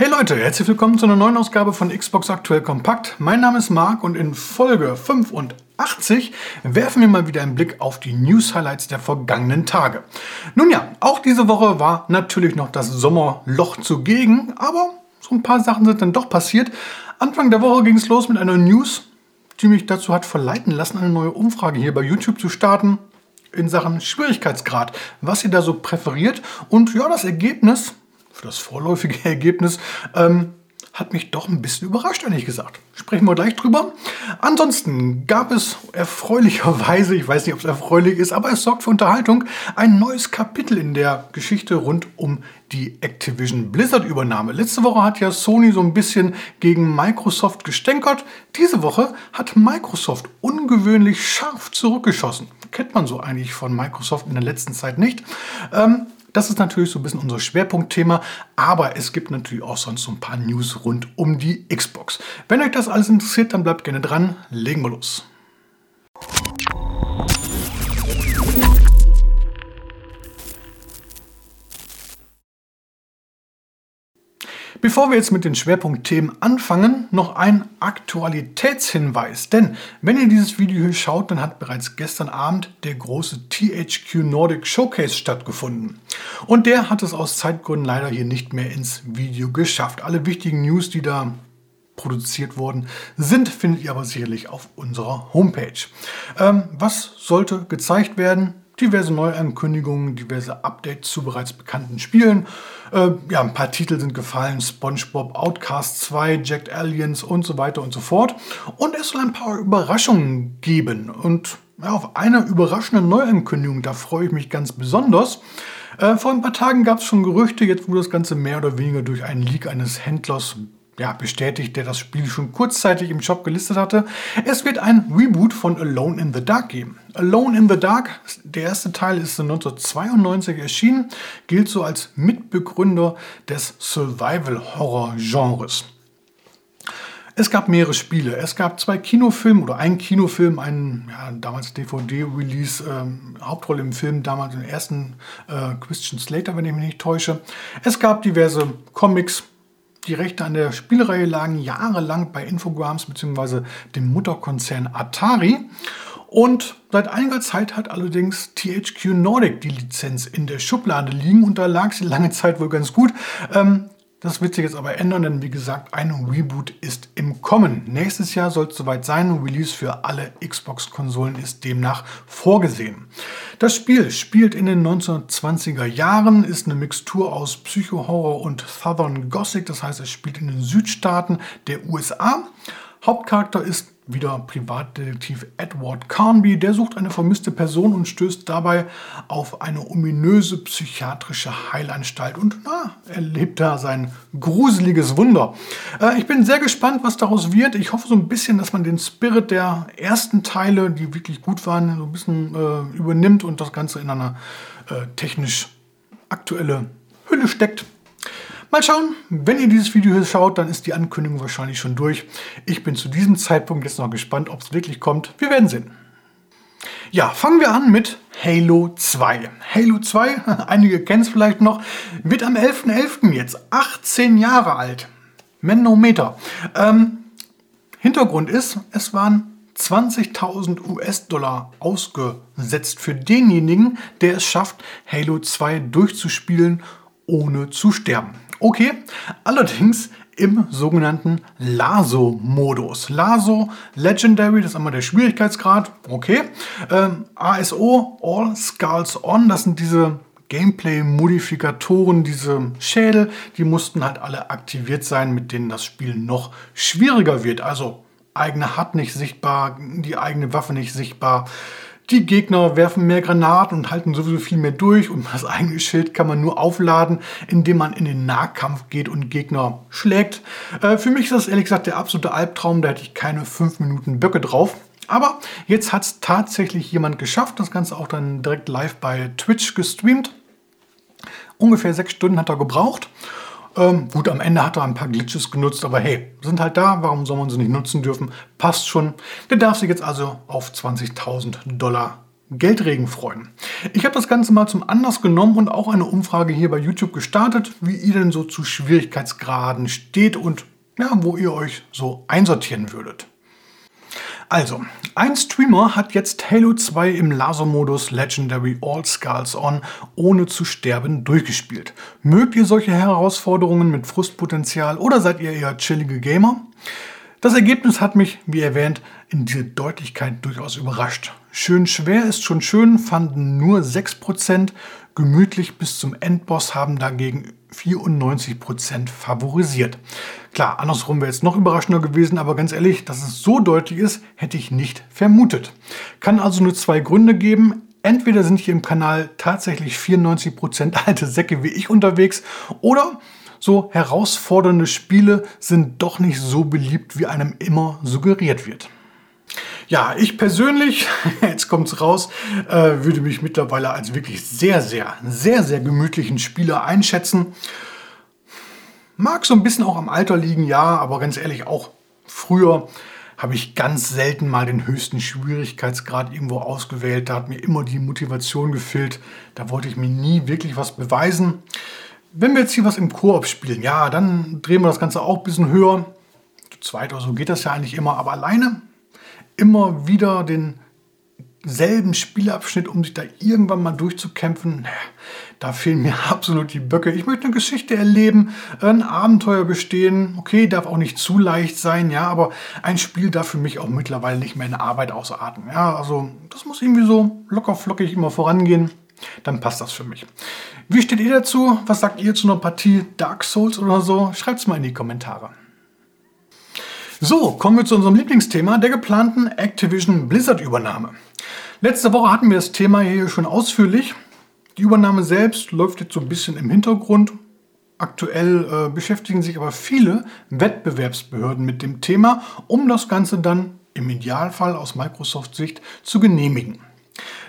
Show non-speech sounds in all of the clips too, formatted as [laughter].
Hey Leute, herzlich willkommen zu einer neuen Ausgabe von Xbox Aktuell Kompakt. Mein Name ist Marc und in Folge 85 werfen wir mal wieder einen Blick auf die News-Highlights der vergangenen Tage. Nun ja, auch diese Woche war natürlich noch das Sommerloch zugegen, aber so ein paar Sachen sind dann doch passiert. Anfang der Woche ging es los mit einer News, die mich dazu hat verleiten lassen, eine neue Umfrage hier bei YouTube zu starten in Sachen Schwierigkeitsgrad, was ihr da so präferiert. Und ja, das Ergebnis für das vorläufige [laughs] Ergebnis, ähm, hat mich doch ein bisschen überrascht, ehrlich gesagt. Sprechen wir gleich drüber. Ansonsten gab es erfreulicherweise, ich weiß nicht, ob es erfreulich ist, aber es sorgt für Unterhaltung, ein neues Kapitel in der Geschichte rund um die Activision Blizzard Übernahme. Letzte Woche hat ja Sony so ein bisschen gegen Microsoft gestänkert. Diese Woche hat Microsoft ungewöhnlich scharf zurückgeschossen. Kennt man so eigentlich von Microsoft in der letzten Zeit nicht. Ähm, das ist natürlich so ein bisschen unser Schwerpunktthema, aber es gibt natürlich auch sonst so ein paar News rund um die Xbox. Wenn euch das alles interessiert, dann bleibt gerne dran. Legen wir los. Bevor wir jetzt mit den Schwerpunktthemen anfangen, noch ein Aktualitätshinweis. Denn wenn ihr dieses Video hier schaut, dann hat bereits gestern Abend der große THQ Nordic Showcase stattgefunden. Und der hat es aus Zeitgründen leider hier nicht mehr ins Video geschafft. Alle wichtigen News, die da produziert worden sind, findet ihr aber sicherlich auf unserer Homepage. Ähm, was sollte gezeigt werden? Diverse Neuankündigungen, diverse Updates zu bereits bekannten Spielen. Äh, ja, ein paar Titel sind gefallen: SpongeBob, Outcast 2, Jacked Aliens und so weiter und so fort. Und es soll ein paar Überraschungen geben. Und ja, auf eine überraschende Neuankündigung, da freue ich mich ganz besonders. Äh, vor ein paar Tagen gab es schon Gerüchte, jetzt wurde das Ganze mehr oder weniger durch einen Leak eines Händlers ja, bestätigt, der das Spiel schon kurzzeitig im Shop gelistet hatte. Es wird ein Reboot von Alone in the Dark geben. Alone in the Dark, der erste Teil ist 1992 erschienen, gilt so als Mitbegründer des Survival-Horror-Genres. Es gab mehrere Spiele. Es gab zwei Kinofilme oder einen Kinofilm, einen ja, damals DVD-Release, ähm, Hauptrolle im Film, damals den ersten äh, Christian Slater, wenn ich mich nicht täusche. Es gab diverse Comics, die Rechte an der Spielreihe lagen jahrelang bei Infogrames bzw. dem Mutterkonzern Atari. Und seit einiger Zeit hat allerdings THQ Nordic die Lizenz in der Schublade liegen und da lag sie lange Zeit wohl ganz gut. Ähm, das wird sich jetzt aber ändern, denn wie gesagt, ein Reboot ist im Kommen. Nächstes Jahr soll es soweit sein. Ein Release für alle Xbox-Konsolen ist demnach vorgesehen. Das Spiel spielt in den 1920er Jahren, ist eine Mixtur aus Psycho-Horror und Southern Gothic. Das heißt, es spielt in den Südstaaten der USA. Hauptcharakter ist wieder Privatdetektiv Edward Carnby. Der sucht eine vermisste Person und stößt dabei auf eine ominöse psychiatrische Heilanstalt und na, erlebt da sein gruseliges Wunder. Äh, ich bin sehr gespannt, was daraus wird. Ich hoffe so ein bisschen, dass man den Spirit der ersten Teile, die wirklich gut waren, so ein bisschen äh, übernimmt und das Ganze in eine äh, technisch aktuelle Hülle steckt. Mal schauen, wenn ihr dieses Video hier schaut, dann ist die Ankündigung wahrscheinlich schon durch. Ich bin zu diesem Zeitpunkt jetzt noch gespannt, ob es wirklich kommt. Wir werden sehen. Ja, fangen wir an mit Halo 2. Halo 2, [laughs] einige kennen es vielleicht noch, wird am 11.11. .11. jetzt 18 Jahre alt. Menometer. Ähm, Hintergrund ist, es waren 20.000 US-Dollar ausgesetzt für denjenigen, der es schafft, Halo 2 durchzuspielen, ohne zu sterben. Okay, allerdings im sogenannten LASO-Modus. LASO Legendary, das ist einmal der Schwierigkeitsgrad, okay. Ähm, ASO, All Skulls On, das sind diese Gameplay-Modifikatoren, diese Schädel, die mussten halt alle aktiviert sein, mit denen das Spiel noch schwieriger wird. Also eigene HUD nicht sichtbar, die eigene Waffe nicht sichtbar, die Gegner werfen mehr Granaten und halten sowieso viel mehr durch und das eigene Schild kann man nur aufladen, indem man in den Nahkampf geht und Gegner schlägt. Äh, für mich ist das ehrlich gesagt der absolute Albtraum, da hätte ich keine 5 Minuten Böcke drauf. Aber jetzt hat es tatsächlich jemand geschafft, das Ganze auch dann direkt live bei Twitch gestreamt. Ungefähr sechs Stunden hat er gebraucht. Ähm, gut, am Ende hat er ein paar Glitches genutzt, aber hey, sind halt da, warum soll man sie nicht nutzen dürfen? Passt schon. Der darf sich jetzt also auf 20.000 Dollar Geldregen freuen. Ich habe das Ganze mal zum Anlass genommen und auch eine Umfrage hier bei YouTube gestartet, wie ihr denn so zu Schwierigkeitsgraden steht und ja, wo ihr euch so einsortieren würdet. Also, ein Streamer hat jetzt Halo 2 im Lasermodus Legendary All Skulls On ohne zu sterben durchgespielt. Mögt ihr solche Herausforderungen mit Frustpotenzial oder seid ihr eher chillige Gamer? Das Ergebnis hat mich, wie erwähnt, in dieser Deutlichkeit durchaus überrascht. Schön schwer ist schon schön, fanden nur 6%, gemütlich bis zum Endboss haben dagegen 94% favorisiert. Klar, andersrum wäre es noch überraschender gewesen, aber ganz ehrlich, dass es so deutlich ist, hätte ich nicht vermutet. Kann also nur zwei Gründe geben. Entweder sind hier im Kanal tatsächlich 94% alte Säcke wie ich unterwegs oder so herausfordernde Spiele sind doch nicht so beliebt, wie einem immer suggeriert wird. Ja, ich persönlich, [laughs] jetzt kommt's raus, äh, würde mich mittlerweile als wirklich sehr, sehr, sehr, sehr gemütlichen Spieler einschätzen. Mag so ein bisschen auch am Alter liegen, ja, aber ganz ehrlich, auch früher habe ich ganz selten mal den höchsten Schwierigkeitsgrad irgendwo ausgewählt. Da hat mir immer die Motivation gefehlt. Da wollte ich mir nie wirklich was beweisen. Wenn wir jetzt hier was im Koop spielen, ja, dann drehen wir das Ganze auch ein bisschen höher. Zu zweit oder so geht das ja eigentlich immer, aber alleine immer wieder denselben Spielabschnitt, um sich da irgendwann mal durchzukämpfen, da fehlen mir [laughs] absolut die Böcke. Ich möchte eine Geschichte erleben, ein Abenteuer bestehen. Okay, darf auch nicht zu leicht sein, ja, aber ein Spiel darf für mich auch mittlerweile nicht mehr in Arbeit ausarten. Ja, also das muss irgendwie so locker flockig immer vorangehen dann passt das für mich. Wie steht ihr dazu? Was sagt ihr zu einer Partie Dark Souls oder so? Schreibt es mal in die Kommentare. So, kommen wir zu unserem Lieblingsthema, der geplanten Activision Blizzard-Übernahme. Letzte Woche hatten wir das Thema hier schon ausführlich. Die Übernahme selbst läuft jetzt so ein bisschen im Hintergrund. Aktuell äh, beschäftigen sich aber viele Wettbewerbsbehörden mit dem Thema, um das Ganze dann im Idealfall aus Microsoft-Sicht zu genehmigen.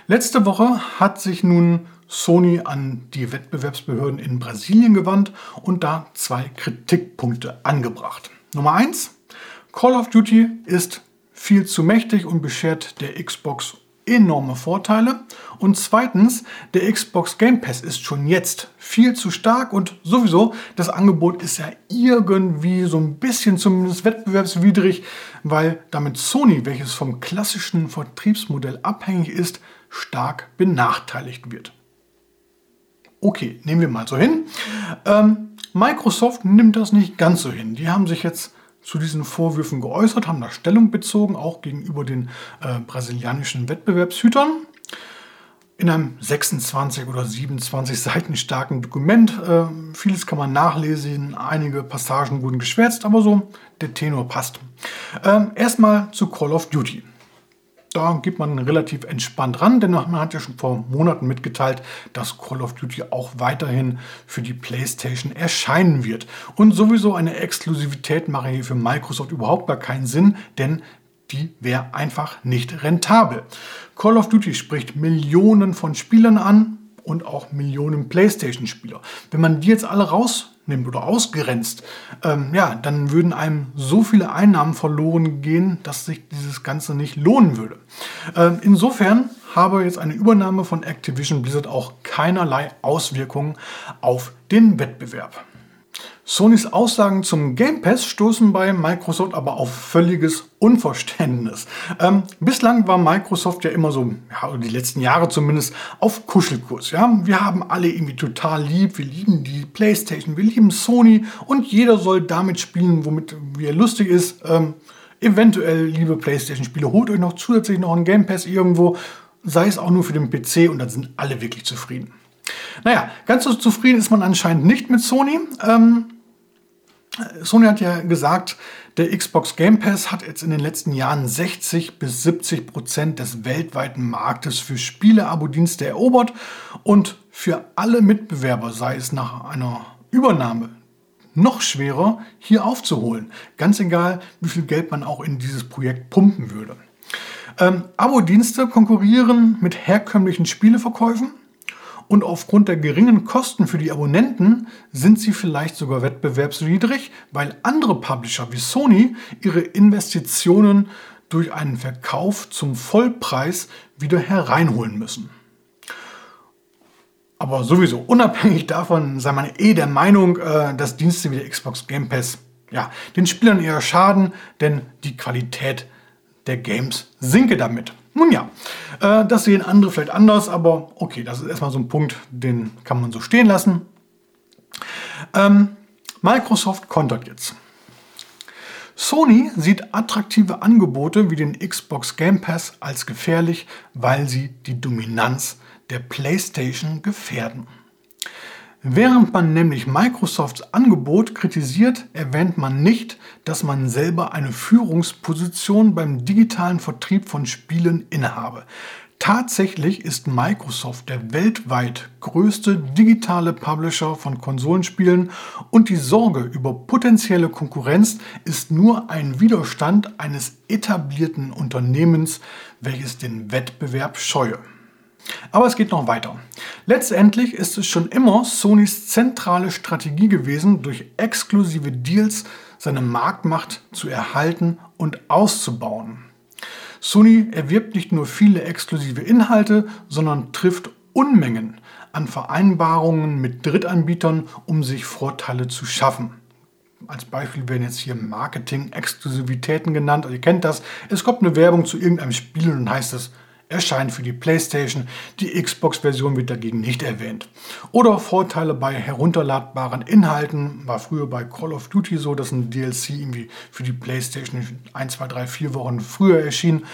Letzte Woche hat sich nun Sony an die Wettbewerbsbehörden in Brasilien gewandt und da zwei Kritikpunkte angebracht. Nummer eins: Call of Duty ist viel zu mächtig und beschert der Xbox enorme Vorteile. Und zweitens, der Xbox Game Pass ist schon jetzt viel zu stark und sowieso, das Angebot ist ja irgendwie so ein bisschen zumindest wettbewerbswidrig, weil damit Sony, welches vom klassischen Vertriebsmodell abhängig ist, stark benachteiligt wird. Okay, nehmen wir mal so hin. Ähm, Microsoft nimmt das nicht ganz so hin. Die haben sich jetzt zu diesen Vorwürfen geäußert, haben da Stellung bezogen, auch gegenüber den äh, brasilianischen Wettbewerbshütern. In einem 26 oder 27 Seiten starken Dokument. Äh, vieles kann man nachlesen, einige Passagen wurden geschwärzt, aber so der Tenor passt. Äh, erstmal zu Call of Duty. Da geht man relativ entspannt ran, denn man hat ja schon vor Monaten mitgeteilt, dass Call of Duty auch weiterhin für die PlayStation erscheinen wird. Und sowieso eine Exklusivität mache hier für Microsoft überhaupt gar keinen Sinn, denn die wäre einfach nicht rentabel. Call of Duty spricht Millionen von Spielern an und auch Millionen PlayStation-Spieler. Wenn man die jetzt alle raus nimmt oder ausgrenzt, ähm, ja, dann würden einem so viele Einnahmen verloren gehen, dass sich dieses Ganze nicht lohnen würde. Ähm, insofern habe jetzt eine Übernahme von Activision Blizzard auch keinerlei Auswirkungen auf den Wettbewerb. Sonys Aussagen zum Game Pass stoßen bei Microsoft aber auf völliges Unverständnis. Ähm, bislang war Microsoft ja immer so, ja, die letzten Jahre zumindest, auf Kuschelkurs. Ja? Wir haben alle irgendwie total lieb, wir lieben die PlayStation, wir lieben Sony und jeder soll damit spielen, womit er lustig ist. Ähm, eventuell, liebe PlayStation-Spiele, holt euch noch zusätzlich noch einen Game Pass irgendwo, sei es auch nur für den PC und dann sind alle wirklich zufrieden. Naja, ganz so zufrieden ist man anscheinend nicht mit Sony. Ähm, Sony hat ja gesagt, der Xbox Game Pass hat jetzt in den letzten Jahren 60 bis 70 Prozent des weltweiten Marktes für Spiele-Abo-Dienste erobert und für alle Mitbewerber sei es nach einer Übernahme noch schwerer, hier aufzuholen. Ganz egal, wie viel Geld man auch in dieses Projekt pumpen würde. Ähm, Abo-Dienste konkurrieren mit herkömmlichen Spieleverkäufen und aufgrund der geringen Kosten für die Abonnenten sind sie vielleicht sogar wettbewerbswidrig, weil andere Publisher wie Sony ihre Investitionen durch einen Verkauf zum Vollpreis wieder hereinholen müssen. Aber sowieso, unabhängig davon sei man eh der Meinung, äh, dass Dienste wie der Xbox Game Pass ja, den Spielern eher schaden, denn die Qualität der Games sinke damit. Nun ja, äh, das sehen andere vielleicht anders, aber okay, das ist erstmal so ein Punkt, den kann man so stehen lassen. Ähm, Microsoft kontert jetzt. Sony sieht attraktive Angebote wie den Xbox Game Pass als gefährlich, weil sie die Dominanz der PlayStation gefährden. Während man nämlich Microsofts Angebot kritisiert, erwähnt man nicht, dass man selber eine Führungsposition beim digitalen Vertrieb von Spielen innehabe. Tatsächlich ist Microsoft der weltweit größte digitale Publisher von Konsolenspielen und die Sorge über potenzielle Konkurrenz ist nur ein Widerstand eines etablierten Unternehmens, welches den Wettbewerb scheue. Aber es geht noch weiter. Letztendlich ist es schon immer Sonys zentrale Strategie gewesen, durch exklusive Deals seine Marktmacht zu erhalten und auszubauen. Sony erwirbt nicht nur viele exklusive Inhalte, sondern trifft Unmengen an Vereinbarungen mit Drittanbietern, um sich Vorteile zu schaffen. Als Beispiel werden jetzt hier Marketing-Exklusivitäten genannt. Ihr kennt das. Es kommt eine Werbung zu irgendeinem Spiel und heißt es, erscheint für die PlayStation. Die Xbox-Version wird dagegen nicht erwähnt. Oder Vorteile bei herunterladbaren Inhalten. War früher bei Call of Duty so, dass ein DLC irgendwie für die PlayStation 1, 2, 3, 4 Wochen früher erschien.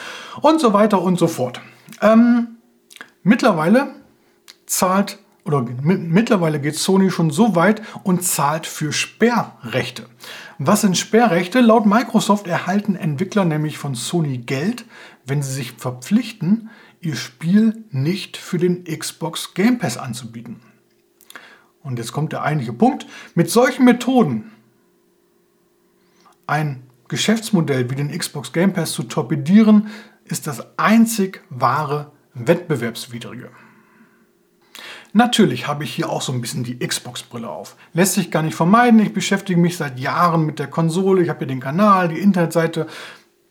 Und so weiter und so fort. Ähm, mittlerweile zahlt oder mittlerweile geht Sony schon so weit und zahlt für Sperrrechte. Was sind Sperrrechte? Laut Microsoft erhalten Entwickler nämlich von Sony Geld, wenn sie sich verpflichten, ihr Spiel nicht für den Xbox Game Pass anzubieten. Und jetzt kommt der eigentliche Punkt. Mit solchen Methoden ein Geschäftsmodell wie den Xbox Game Pass zu torpedieren, ist das einzig wahre Wettbewerbswidrige. Natürlich habe ich hier auch so ein bisschen die Xbox-Brille auf. Lässt sich gar nicht vermeiden. Ich beschäftige mich seit Jahren mit der Konsole. Ich habe hier den Kanal, die Internetseite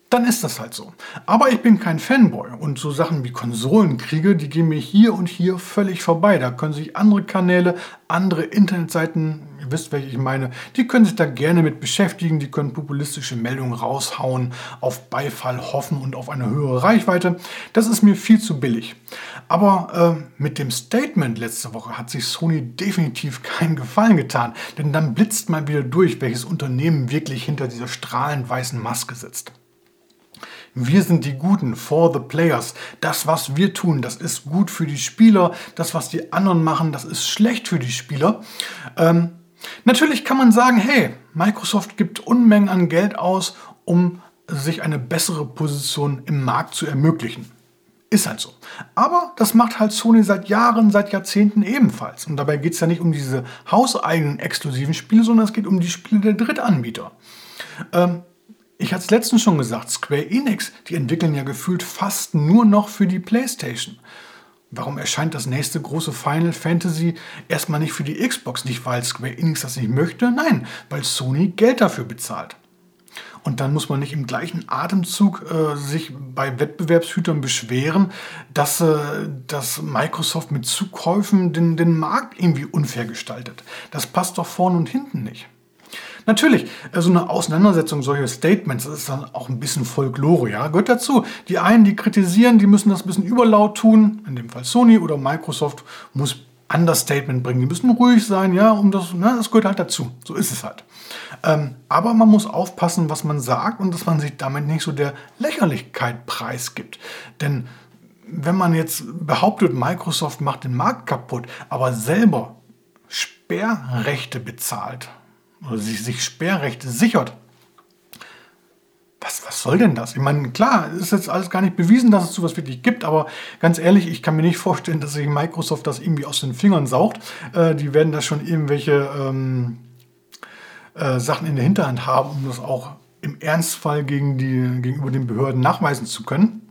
dann ist das halt so. Aber ich bin kein Fanboy und so Sachen wie Konsolenkriege, die gehen mir hier und hier völlig vorbei. Da können sich andere Kanäle, andere Internetseiten, ihr wisst, welche ich meine, die können sich da gerne mit beschäftigen, die können populistische Meldungen raushauen, auf Beifall hoffen und auf eine höhere Reichweite. Das ist mir viel zu billig. Aber äh, mit dem Statement letzte Woche hat sich Sony definitiv keinen Gefallen getan, denn dann blitzt mal wieder durch, welches Unternehmen wirklich hinter dieser strahlend weißen Maske sitzt. Wir sind die Guten, for the players. Das, was wir tun, das ist gut für die Spieler. Das, was die anderen machen, das ist schlecht für die Spieler. Ähm, natürlich kann man sagen, hey, Microsoft gibt Unmengen an Geld aus, um sich eine bessere Position im Markt zu ermöglichen. Ist halt so. Aber das macht halt Sony seit Jahren, seit Jahrzehnten ebenfalls. Und dabei geht es ja nicht um diese hauseigenen exklusiven Spiele, sondern es geht um die Spiele der Drittanbieter. Ähm, ich hatte es letztens schon gesagt, Square Enix, die entwickeln ja gefühlt fast nur noch für die PlayStation. Warum erscheint das nächste große Final Fantasy erstmal nicht für die Xbox? Nicht, weil Square Enix das nicht möchte, nein, weil Sony Geld dafür bezahlt. Und dann muss man nicht im gleichen Atemzug äh, sich bei Wettbewerbshütern beschweren, dass, äh, dass Microsoft mit Zukäufen den, den Markt irgendwie unfair gestaltet. Das passt doch vorne und hinten nicht. Natürlich, so also eine Auseinandersetzung solcher Statements, das ist dann auch ein bisschen Folklore, ja, gehört dazu. Die einen, die kritisieren, die müssen das ein bisschen überlaut tun, in dem Fall Sony oder Microsoft muss Understatement bringen, die müssen ruhig sein, ja, um das, ne, das gehört halt dazu, so ist es halt. Ähm, aber man muss aufpassen, was man sagt und dass man sich damit nicht so der Lächerlichkeit preisgibt. Denn wenn man jetzt behauptet, Microsoft macht den Markt kaputt, aber selber Sperrrechte bezahlt, oder sich, sich Sperrrechte sichert. Was, was soll denn das? Ich meine, klar, ist jetzt alles gar nicht bewiesen, dass es sowas wirklich gibt, aber ganz ehrlich, ich kann mir nicht vorstellen, dass sich Microsoft das irgendwie aus den Fingern saugt. Äh, die werden da schon irgendwelche ähm, äh, Sachen in der Hinterhand haben, um das auch im Ernstfall gegen die, gegenüber den Behörden nachweisen zu können.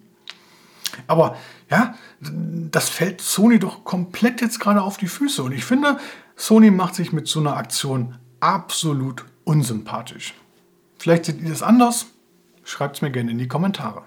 Aber ja, das fällt Sony doch komplett jetzt gerade auf die Füße. Und ich finde, Sony macht sich mit so einer Aktion absolut unsympathisch. Vielleicht seht ihr das anders. schreibt es mir gerne in die Kommentare.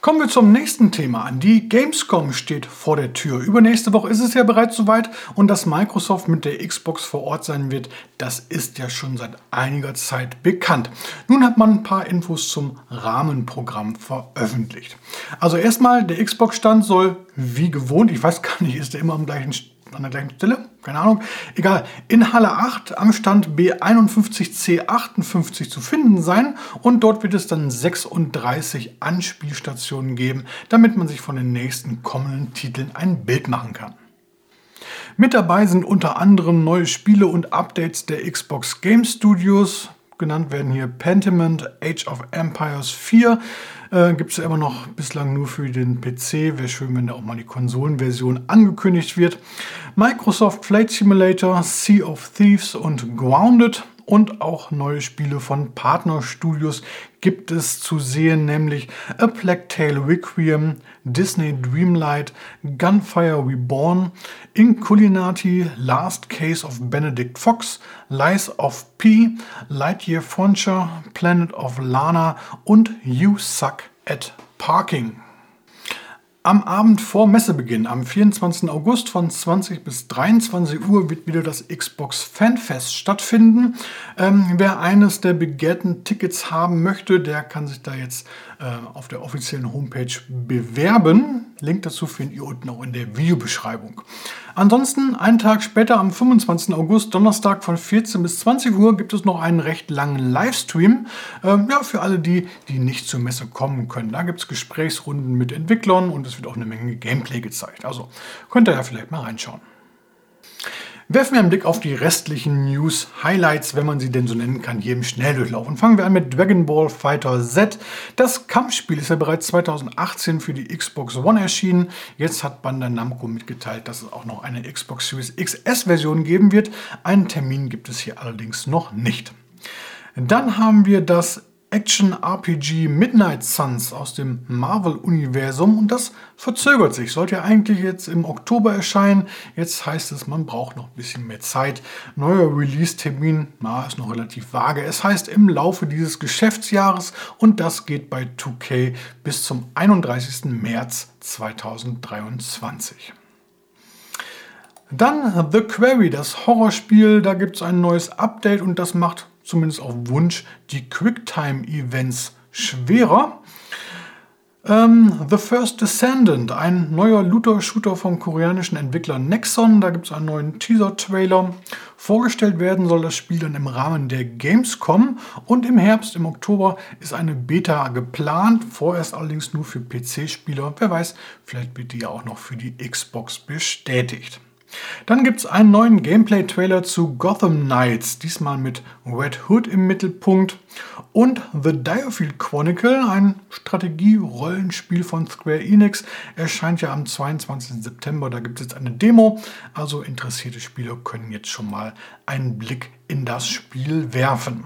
Kommen wir zum nächsten Thema an. Die Gamescom steht vor der Tür. Übernächste Woche ist es ja bereits soweit und dass Microsoft mit der Xbox vor Ort sein wird, das ist ja schon seit einiger Zeit bekannt. Nun hat man ein paar Infos zum Rahmenprogramm veröffentlicht. Also erstmal, der Xbox-Stand soll wie gewohnt, ich weiß gar nicht, ist der immer am gleichen an der gleichen Stelle, keine Ahnung, egal, in Halle 8 am Stand B51C58 zu finden sein. Und dort wird es dann 36 Anspielstationen geben, damit man sich von den nächsten kommenden Titeln ein Bild machen kann. Mit dabei sind unter anderem neue Spiele und Updates der Xbox Game Studios, genannt werden hier Pentiment, Age of Empires 4. Äh, Gibt es ja immer noch bislang nur für den PC. Wäre schön, wenn da auch mal die Konsolenversion angekündigt wird. Microsoft Flight Simulator, Sea of Thieves und Grounded und auch neue Spiele von Partnerstudios gibt es zu sehen, nämlich A Plague Tale Requiem, Disney Dreamlight, Gunfire Reborn, Inculinati, Last Case of Benedict Fox, Lies of P, Lightyear Frontier, Planet of Lana und You Suck at Parking. Am Abend vor Messebeginn, am 24. August von 20 bis 23 Uhr, wird wieder das Xbox Fanfest stattfinden. Ähm, wer eines der begehrten Tickets haben möchte, der kann sich da jetzt auf der offiziellen Homepage bewerben. Link dazu findet ihr unten auch in der Videobeschreibung. Ansonsten, einen Tag später, am 25. August, Donnerstag von 14 bis 20 Uhr, gibt es noch einen recht langen Livestream. Ähm, ja, für alle die, die nicht zur Messe kommen können. Da gibt es Gesprächsrunden mit Entwicklern und es wird auch eine Menge Gameplay gezeigt. Also könnt ihr ja vielleicht mal reinschauen. Werfen wir einen Blick auf die restlichen News-Highlights, wenn man sie denn so nennen kann, hier im Schnelldurchlauf. Und fangen wir an mit Dragon Ball Fighter Z. Das Kampfspiel ist ja bereits 2018 für die Xbox One erschienen. Jetzt hat Bandai Namco mitgeteilt, dass es auch noch eine Xbox Series XS-Version geben wird. Einen Termin gibt es hier allerdings noch nicht. Dann haben wir das Action-RPG Midnight Suns aus dem Marvel-Universum und das verzögert sich. Sollte ja eigentlich jetzt im Oktober erscheinen. Jetzt heißt es, man braucht noch ein bisschen mehr Zeit. Neuer Release-Termin ist noch relativ vage. Es heißt im Laufe dieses Geschäftsjahres und das geht bei 2K bis zum 31. März 2023. Dann The Quarry, das Horrorspiel. Da gibt es ein neues Update und das macht zumindest auf Wunsch, die Quicktime-Events schwerer. Ähm, The First Descendant, ein neuer Looter-Shooter vom koreanischen Entwickler Nexon. Da gibt es einen neuen Teaser-Trailer. Vorgestellt werden soll das Spiel dann im Rahmen der Gamescom und im Herbst, im Oktober, ist eine Beta geplant. Vorerst allerdings nur für PC-Spieler. Wer weiß, vielleicht wird die ja auch noch für die Xbox bestätigt. Dann gibt es einen neuen Gameplay-Trailer zu Gotham Knights, diesmal mit Red Hood im Mittelpunkt. Und The Diofield Chronicle, ein Strategie-Rollenspiel von Square Enix, erscheint ja am 22. September. Da gibt es jetzt eine Demo, also interessierte Spieler können jetzt schon mal einen Blick in das Spiel werfen.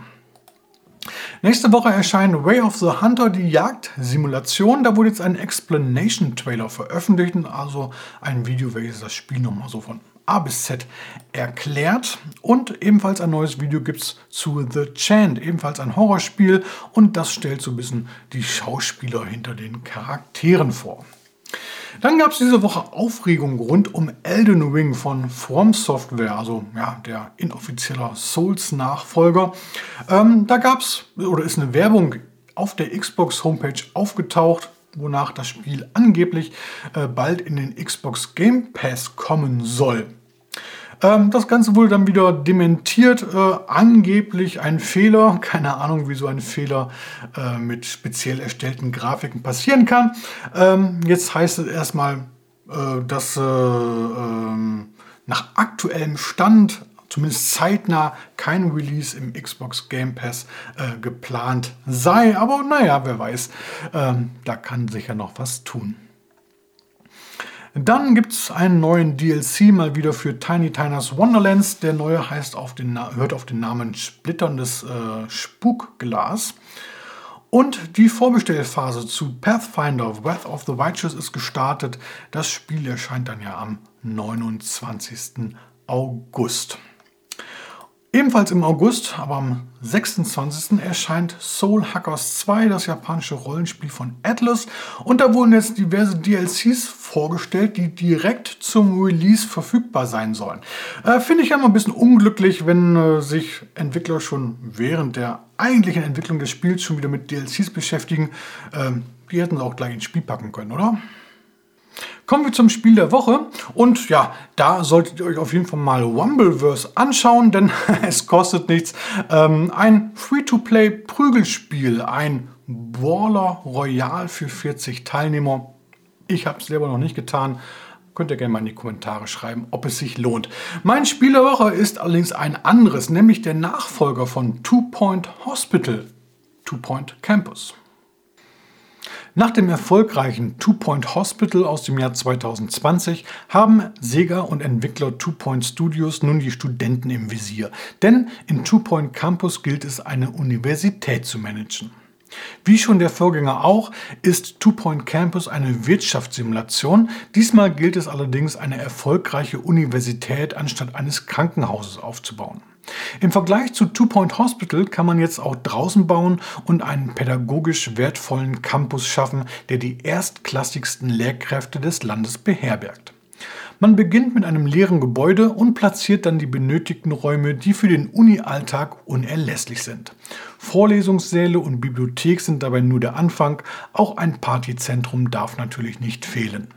Nächste Woche erscheint Way of the Hunter, die Jagdsimulation. Da wurde jetzt ein Explanation-Trailer veröffentlicht, also ein Video, welches das Spiel nochmal so von A bis Z erklärt. Und ebenfalls ein neues Video gibt es zu The Chant, ebenfalls ein Horrorspiel. Und das stellt so ein bisschen die Schauspieler hinter den Charakteren vor. Dann gab es diese Woche Aufregung rund um Elden Ring von From Software, also ja, der inoffizieller Souls-Nachfolger. Ähm, da gab es oder ist eine Werbung auf der Xbox Homepage aufgetaucht, wonach das Spiel angeblich äh, bald in den Xbox Game Pass kommen soll. Ähm, das Ganze wurde dann wieder dementiert, äh, angeblich ein Fehler. Keine Ahnung, wie so ein Fehler äh, mit speziell erstellten Grafiken passieren kann. Ähm, jetzt heißt es erstmal, äh, dass äh, ähm, nach aktuellem Stand zumindest zeitnah kein Release im Xbox Game Pass äh, geplant sei. Aber naja, wer weiß, ähm, da kann sicher noch was tun. Dann gibt es einen neuen DLC mal wieder für Tiny Tiners Wonderlands. Der neue heißt auf den, hört auf den Namen Splitterndes äh, Spukglas. Und die Vorbestellphase zu Pathfinder Wrath of the Righteous ist gestartet. Das Spiel erscheint dann ja am 29. August. Ebenfalls im August, aber am 26. erscheint Soul Hackers 2, das japanische Rollenspiel von Atlas. Und da wurden jetzt diverse DLCs vorgestellt, die direkt zum Release verfügbar sein sollen. Äh, Finde ich ja immer ein bisschen unglücklich, wenn äh, sich Entwickler schon während der eigentlichen Entwicklung des Spiels schon wieder mit DLCs beschäftigen. Ähm, die hätten sie auch gleich ins Spiel packen können, oder? Kommen wir zum Spiel der Woche. Und ja, da solltet ihr euch auf jeden Fall mal Wumbleverse anschauen, denn [laughs] es kostet nichts. Ähm, ein Free-to-Play-Prügelspiel, ein Baller Royal für 40 Teilnehmer. Ich habe es selber noch nicht getan. Könnt ihr gerne mal in die Kommentare schreiben, ob es sich lohnt. Mein Spiel der Woche ist allerdings ein anderes, nämlich der Nachfolger von Two Point Hospital, Two Point Campus. Nach dem erfolgreichen Two Point Hospital aus dem Jahr 2020 haben Sega und Entwickler Two Point Studios nun die Studenten im Visier. Denn in Two Point Campus gilt es, eine Universität zu managen. Wie schon der Vorgänger auch, ist Two Point Campus eine Wirtschaftssimulation. Diesmal gilt es allerdings, eine erfolgreiche Universität anstatt eines Krankenhauses aufzubauen. Im Vergleich zu Two Point Hospital kann man jetzt auch draußen bauen und einen pädagogisch wertvollen Campus schaffen, der die erstklassigsten Lehrkräfte des Landes beherbergt. Man beginnt mit einem leeren Gebäude und platziert dann die benötigten Räume, die für den Uni-Alltag unerlässlich sind. Vorlesungssäle und Bibliothek sind dabei nur der Anfang, auch ein Partyzentrum darf natürlich nicht fehlen.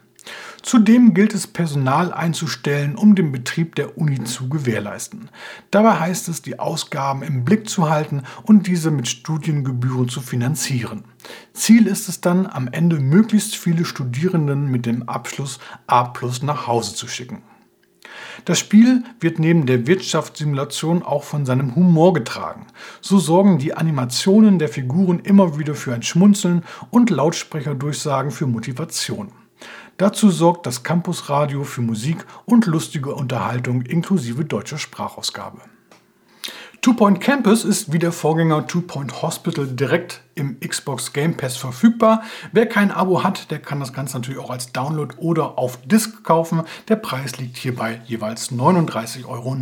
Zudem gilt es, Personal einzustellen, um den Betrieb der Uni zu gewährleisten. Dabei heißt es, die Ausgaben im Blick zu halten und diese mit Studiengebühren zu finanzieren. Ziel ist es dann, am Ende möglichst viele Studierenden mit dem Abschluss A nach Hause zu schicken. Das Spiel wird neben der Wirtschaftssimulation auch von seinem Humor getragen. So sorgen die Animationen der Figuren immer wieder für ein Schmunzeln und Lautsprecherdurchsagen für Motivation. Dazu sorgt das Campusradio für Musik und lustige Unterhaltung inklusive deutscher Sprachausgabe. Two Point Campus ist wie der Vorgänger Two Point Hospital direkt im Xbox Game Pass verfügbar. Wer kein Abo hat, der kann das Ganze natürlich auch als Download oder auf Disk kaufen. Der Preis liegt hierbei jeweils 39,99 Euro.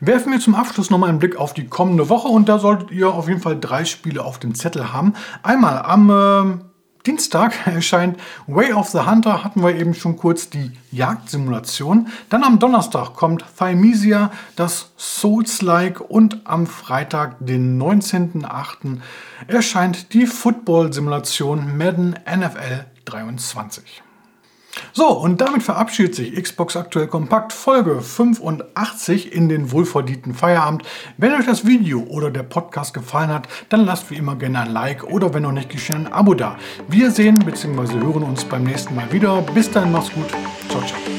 Werfen wir zum Abschluss nochmal einen Blick auf die kommende Woche und da solltet ihr auf jeden Fall drei Spiele auf dem Zettel haben. Einmal am äh, Dienstag [laughs] erscheint Way of the Hunter, hatten wir eben schon kurz die Jagdsimulation. Dann am Donnerstag kommt Thymesia, das Souls-like und am Freitag, den 19.08., erscheint die Football-Simulation Madden NFL 23. So, und damit verabschiedet sich Xbox Aktuell Kompakt Folge 85 in den wohlverdienten Feierabend. Wenn euch das Video oder der Podcast gefallen hat, dann lasst wie immer gerne ein Like oder wenn noch nicht geschehen, ein Abo da. Wir sehen bzw. hören uns beim nächsten Mal wieder. Bis dann, macht's gut. Ciao, ciao.